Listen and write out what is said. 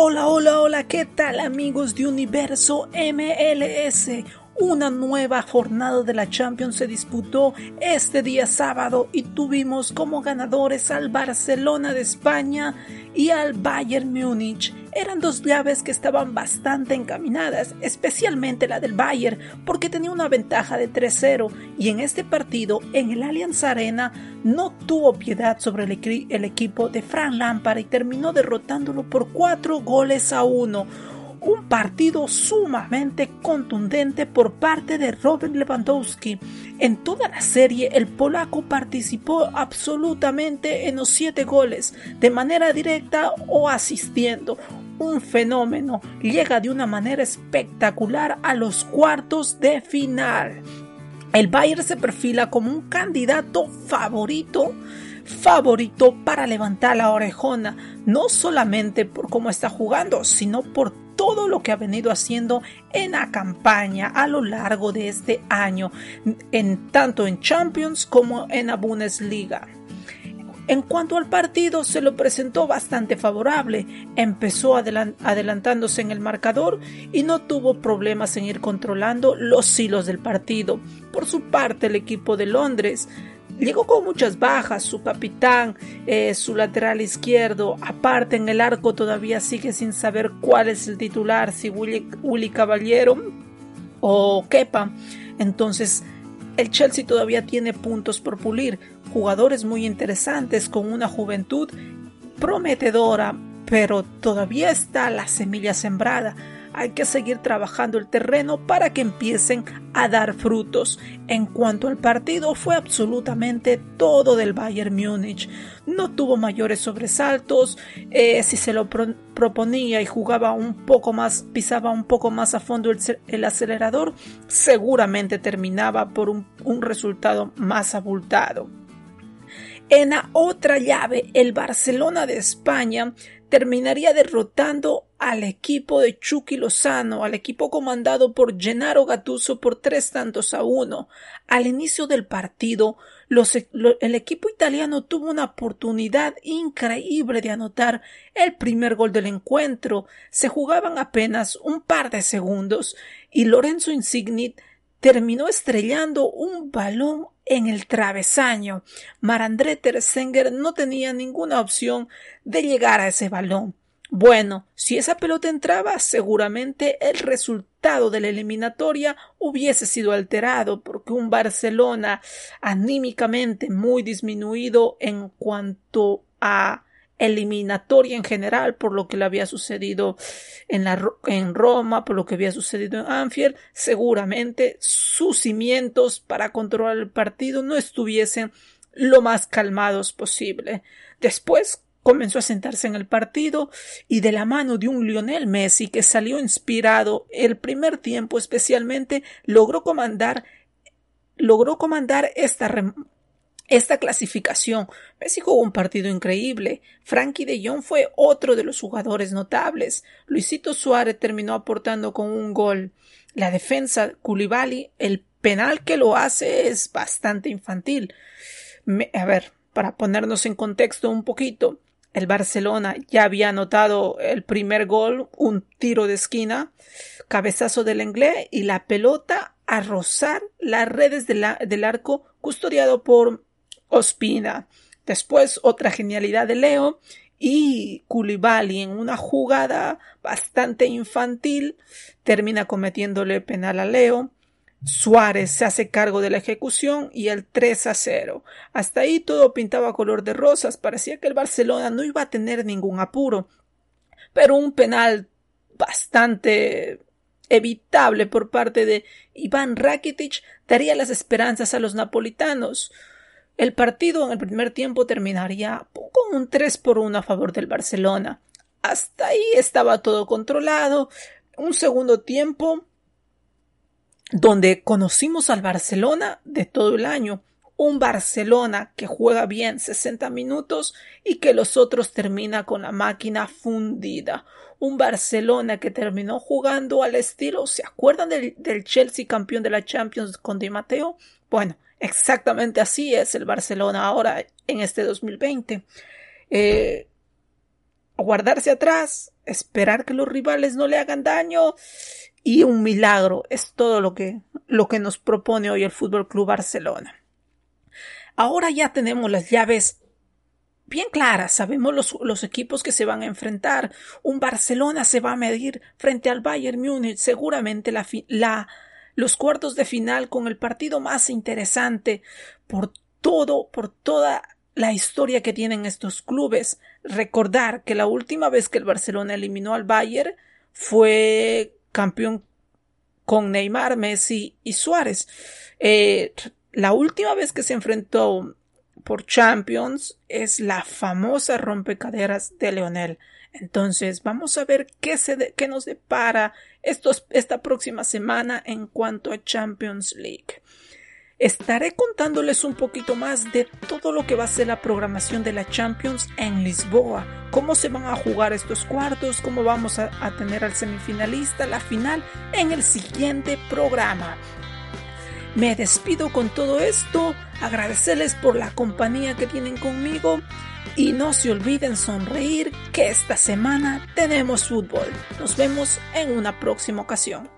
Hola, hola, hola, ¿qué tal amigos de Universo MLS? Una nueva jornada de la Champions se disputó este día sábado y tuvimos como ganadores al Barcelona de España y al Bayern Múnich. Eran dos llaves que estaban bastante encaminadas, especialmente la del Bayern, porque tenía una ventaja de 3-0 y en este partido, en el Allianz Arena, no tuvo piedad sobre el, equipo de Frank Lampard y terminó derrotándolo por 4 goles a 1 un partido sumamente contundente por parte de Robert Lewandowski. En toda la serie el polaco participó absolutamente en los siete goles, de manera directa o asistiendo. Un fenómeno llega de una manera espectacular a los cuartos de final. El Bayern se perfila como un candidato favorito favorito para levantar la orejona, no solamente por cómo está jugando, sino por todo lo que ha venido haciendo en la campaña a lo largo de este año, en, tanto en Champions como en la Bundesliga. En cuanto al partido, se lo presentó bastante favorable. Empezó adelantándose en el marcador y no tuvo problemas en ir controlando los hilos del partido. Por su parte, el equipo de Londres llegó con muchas bajas, su capitán, eh, su lateral izquierdo, aparte en el arco todavía sigue sin saber cuál es el titular, si Willy, Caballero o Kepa. Entonces, el Chelsea todavía tiene puntos por pulir, jugadores muy interesantes con una juventud prometedora, pero todavía está la semilla sembrada hay que seguir trabajando el terreno para que empiecen a dar frutos. En cuanto al partido, fue absolutamente todo del Bayern Múnich. No tuvo mayores sobresaltos. Eh, si se lo proponía y jugaba un poco más, pisaba un poco más a fondo el, acelerador, seguramente terminaba por un, un resultado más abultado. En la otra llave, el Barcelona de España terminaría derrotando al equipo de Chucky Lozano, al equipo comandado por Gennaro Gattuso por tres tantos a uno. Al inicio del partido, e, el equipo italiano tuvo una oportunidad increíble de anotar el primer gol del encuentro. Se jugaban apenas un par de segundos y Lorenzo Insigne terminó estrellando un balón en el travesaño. Marandré Tersenger no tenía ninguna opción de llegar a ese balón. Bueno, si esa pelota entraba, seguramente el resultado de la eliminatoria hubiese sido alterado, porque un Barcelona anímicamente muy disminuido en cuanto a eliminatoria en general por lo que le había sucedido en, la, en Roma, por lo que había sucedido en Anfield, seguramente sus cimientos para controlar el partido no estuviesen lo más calmados posible. Después comenzó a sentarse en el partido y de la mano de un Lionel Messi que salió inspirado el primer tiempo especialmente logró comandar logró comandar esta esta clasificación. Messi jugó un partido increíble. Frankie de Jong fue otro de los jugadores notables. Luisito Suárez terminó aportando con un gol. La defensa Koulibaly, el penal que lo hace es bastante infantil. a ver, para ponernos en contexto un poquito, el Barcelona ya había anotado el primer gol, un tiro de esquina, cabezazo del inglés y la pelota a rozar las redes del arco custodiado por Ospina. Después otra genialidad de Leo y Koulibaly en una jugada bastante infantil termina cometiéndole penal a Leo. Suárez se hace cargo de la ejecución y el 3 a 0. Hasta ahí todo pintaba color de rosas, parecía que el Barcelona no iba a tener ningún apuro. Pero un penal bastante evitable por parte de Iván Rakitic daría las esperanzas a los napolitanos. El partido en el primer tiempo terminaría con un 3 por 1 a favor del Barcelona. Hasta ahí estaba todo controlado. Un segundo tiempo donde conocimos al Barcelona de todo el año. Un Barcelona que juega bien 60 minutos y que los otros termina con la máquina fundida. Un Barcelona que terminó jugando al estilo. ¿Se acuerdan del, del Chelsea campeón de la Champions con Di Matteo? Bueno, Exactamente así es el Barcelona ahora en este 2020. Eh, guardarse atrás, esperar que los rivales no le hagan daño y un milagro es todo lo que, lo que nos propone hoy el Fútbol Club Barcelona. Ahora ya tenemos las llaves bien claras, sabemos los, los, equipos que se van a enfrentar. Un Barcelona se va a medir frente al Bayern Múnich, seguramente la, la, los cuartos de final con el partido más interesante por todo, por toda la historia que tienen estos clubes. Recordar que la última vez que el Barcelona eliminó al Bayern fue campeón con Neymar, Messi y Suárez. Eh, la última vez que se enfrentó por Champions es la famosa rompecaderas de Leonel. Entonces, vamos a ver qué, se qué nos depara esta próxima semana en cuanto a Champions League. Estaré contándoles un poquito más de todo lo que va a ser la programación de la Champions en Lisboa, cómo se van a jugar estos cuartos, cómo vamos a, a tener al semifinalista, la final, en el siguiente programa. Me despido con todo esto, agradecerles por la compañía que tienen conmigo y no se olviden sonreír que esta semana tenemos fútbol. Nos vemos en una próxima ocasión.